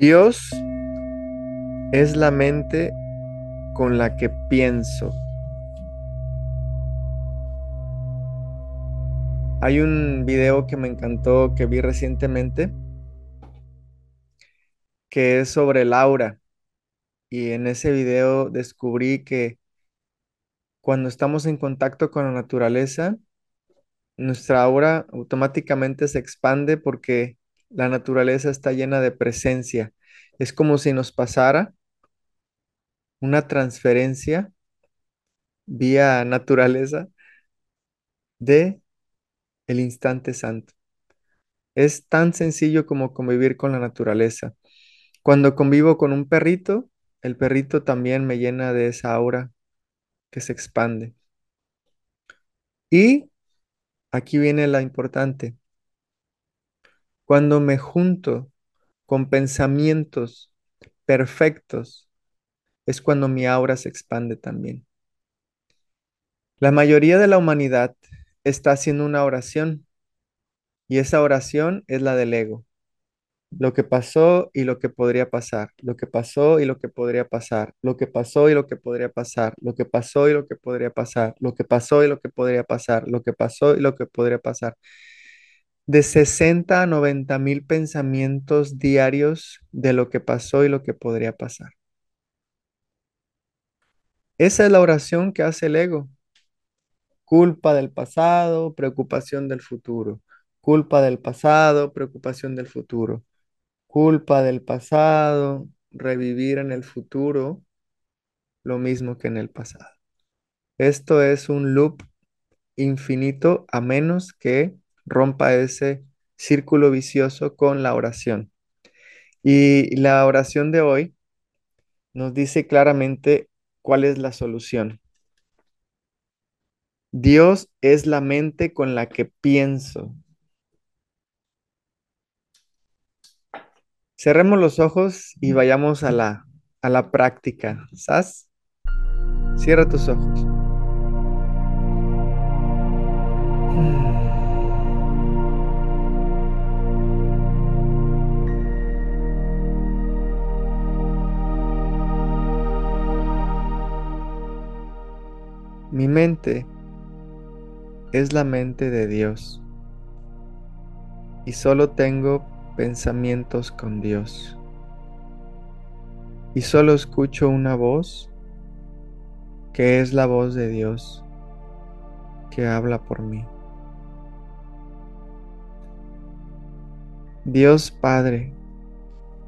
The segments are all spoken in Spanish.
Dios es la mente con la que pienso. Hay un video que me encantó que vi recientemente que es sobre el aura y en ese video descubrí que cuando estamos en contacto con la naturaleza, nuestra aura automáticamente se expande porque la naturaleza está llena de presencia. Es como si nos pasara una transferencia vía naturaleza de el instante santo. Es tan sencillo como convivir con la naturaleza. Cuando convivo con un perrito, el perrito también me llena de esa aura que se expande. Y aquí viene la importante. Cuando me junto con pensamientos perfectos, es cuando mi aura se expande también. La mayoría de la humanidad está haciendo una oración y esa oración es la del ego. Lo que pasó y lo que podría pasar, lo que pasó y lo que podría pasar, lo que pasó y lo que podría pasar, lo que pasó y lo que podría pasar, lo que pasó y lo que podría pasar, lo que pasó y lo que podría pasar de 60 a 90 mil pensamientos diarios de lo que pasó y lo que podría pasar. Esa es la oración que hace el ego. Culpa del pasado, preocupación del futuro. Culpa del pasado, preocupación del futuro. Culpa del pasado, revivir en el futuro lo mismo que en el pasado. Esto es un loop infinito a menos que rompa ese círculo vicioso con la oración. Y la oración de hoy nos dice claramente cuál es la solución. Dios es la mente con la que pienso. Cerremos los ojos y vayamos a la, a la práctica. ¿Sas? Cierra tus ojos. Mi mente es la mente de Dios y solo tengo pensamientos con Dios. Y solo escucho una voz que es la voz de Dios que habla por mí. Dios Padre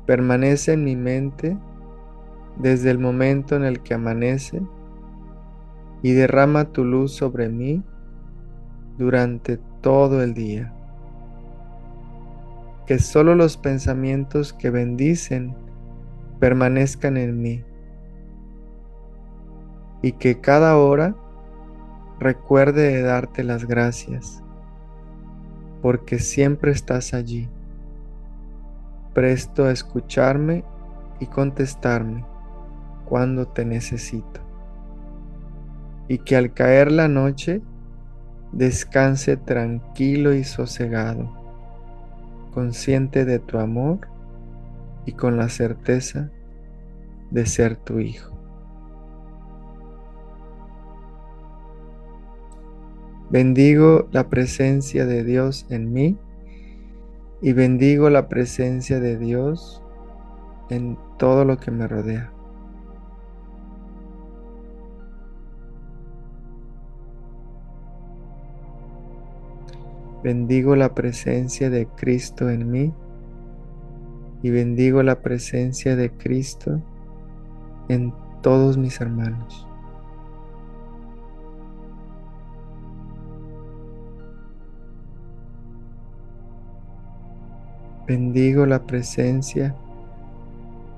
permanece en mi mente desde el momento en el que amanece y derrama tu luz sobre mí durante todo el día. Que solo los pensamientos que bendicen permanezcan en mí y que cada hora recuerde de darte las gracias, porque siempre estás allí, presto a escucharme y contestarme cuando te necesito y que al caer la noche descanse tranquilo y sosegado, consciente de tu amor y con la certeza de ser tu hijo. Bendigo la presencia de Dios en mí y bendigo la presencia de Dios en todo lo que me rodea. Bendigo la presencia de Cristo en mí y bendigo la presencia de Cristo en todos mis hermanos. Bendigo la presencia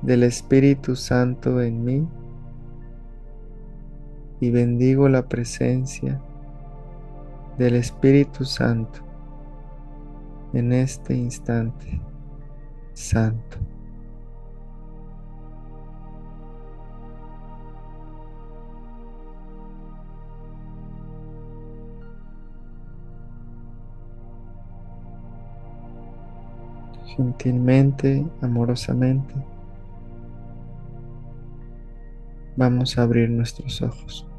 del Espíritu Santo en mí y bendigo la presencia del Espíritu Santo en este instante santo. Gentilmente, amorosamente, vamos a abrir nuestros ojos.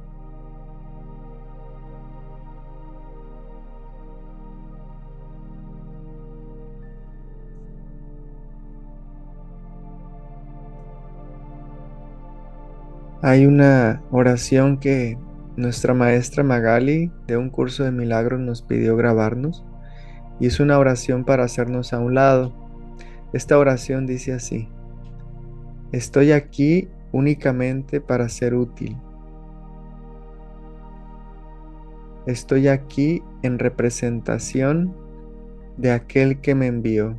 Hay una oración que nuestra maestra Magali de un curso de milagros nos pidió grabarnos y es una oración para hacernos a un lado. Esta oración dice así, estoy aquí únicamente para ser útil. Estoy aquí en representación de aquel que me envió.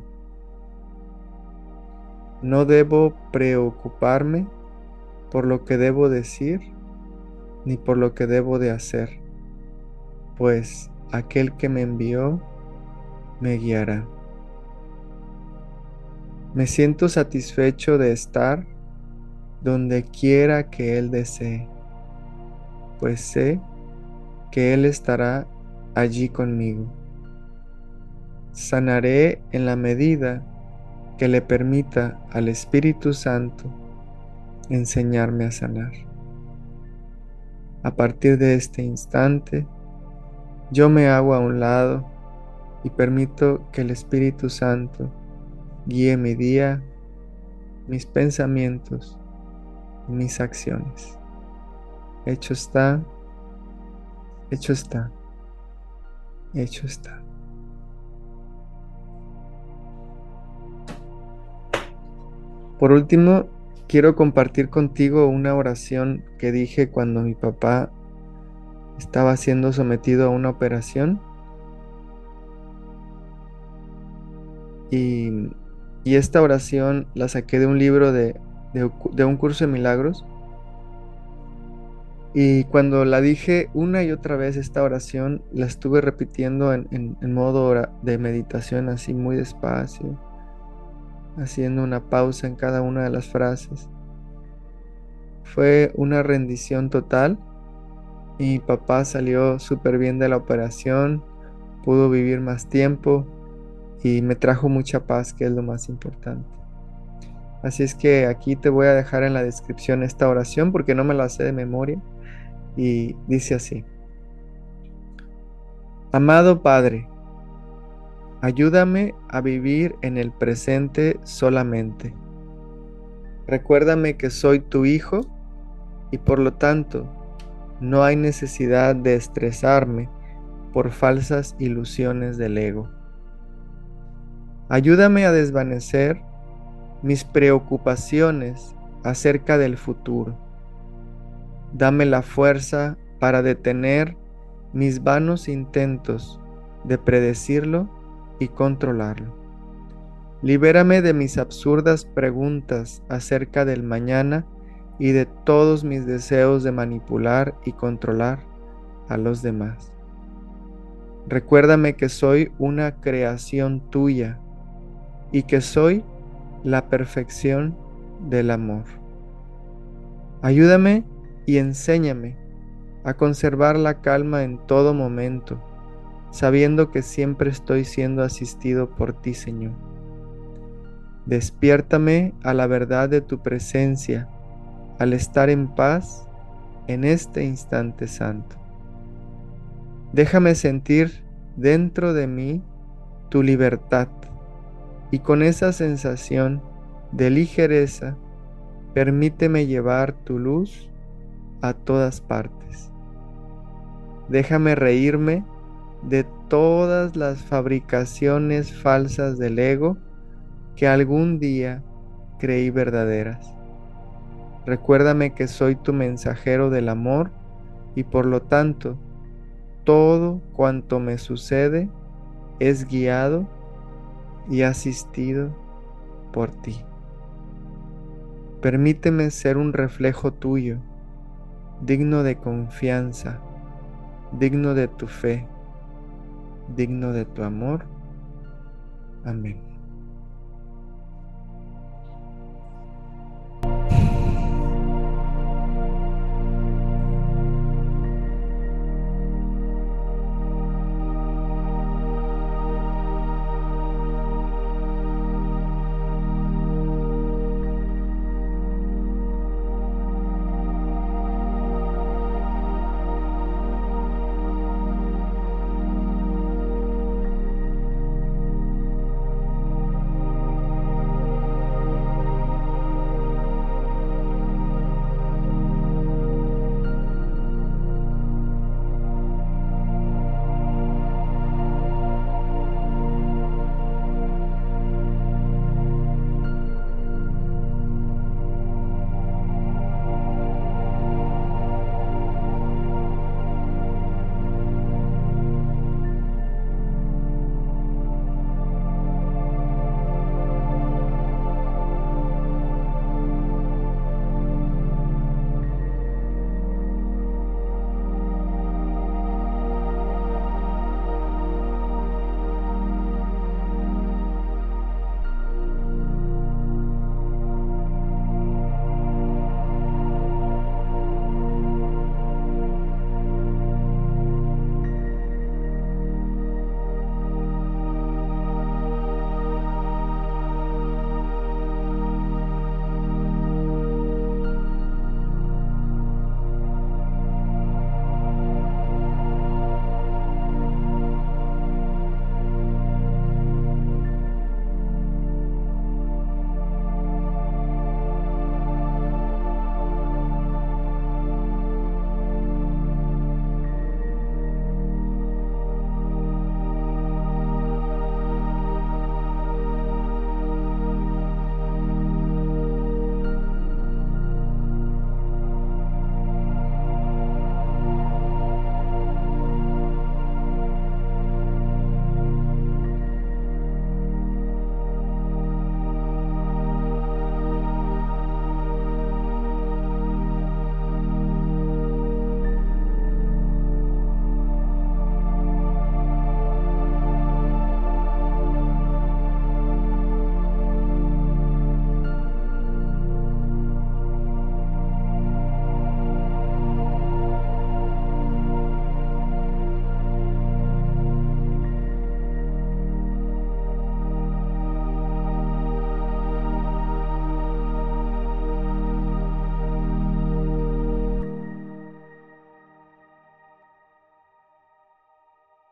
No debo preocuparme por lo que debo decir ni por lo que debo de hacer, pues aquel que me envió me guiará. Me siento satisfecho de estar donde quiera que Él desee, pues sé que Él estará allí conmigo. Sanaré en la medida que le permita al Espíritu Santo enseñarme a sanar. A partir de este instante, yo me hago a un lado y permito que el Espíritu Santo guíe mi día, mis pensamientos, mis acciones. Hecho está, hecho está, hecho está. Por último, quiero compartir contigo una oración que dije cuando mi papá estaba siendo sometido a una operación. Y, esta oración la saqué de un libro de, un curso de milagros. Y cuando la dije una y otra vez esta oración, la estuve repitiendo en, en modo de meditación así muy despacio haciendo una pausa en cada una de las frases. Fue una rendición total mi papá salió súper bien de la operación, pudo vivir más tiempo y me trajo mucha paz, que es lo más importante. Así es que aquí te voy a dejar en la descripción esta oración porque no me la sé de memoria y dice así. Amado Padre, Ayúdame a vivir en el presente solamente. Recuérdame que soy tu hijo y por lo tanto no hay necesidad de estresarme por falsas ilusiones del ego. Ayúdame a desvanecer mis preocupaciones acerca del futuro. Dame la fuerza para detener mis vanos intentos de predecirlo y controlarlo. Libérame de mis absurdas preguntas acerca del mañana y de todos mis deseos de manipular y controlar a los demás. Recuérdame que soy una creación tuya y que soy la perfección del amor. Ayúdame y enséñame a conservar la calma en todo momento sabiendo que siempre estoy siendo asistido por ti, Señor. Despiértame a la verdad de tu presencia al estar en paz en este instante santo. Déjame sentir dentro de mí tu libertad y con esa sensación de ligereza permíteme llevar tu luz a todas partes. Déjame reírme de todas las fabricaciones falsas del ego que algún día creí verdaderas. Recuérdame que soy tu mensajero del amor y por lo tanto todo cuanto me sucede es guiado y asistido por ti. Permíteme ser un reflejo tuyo, digno de confianza, digno de tu fe digno de tu amor. Amén.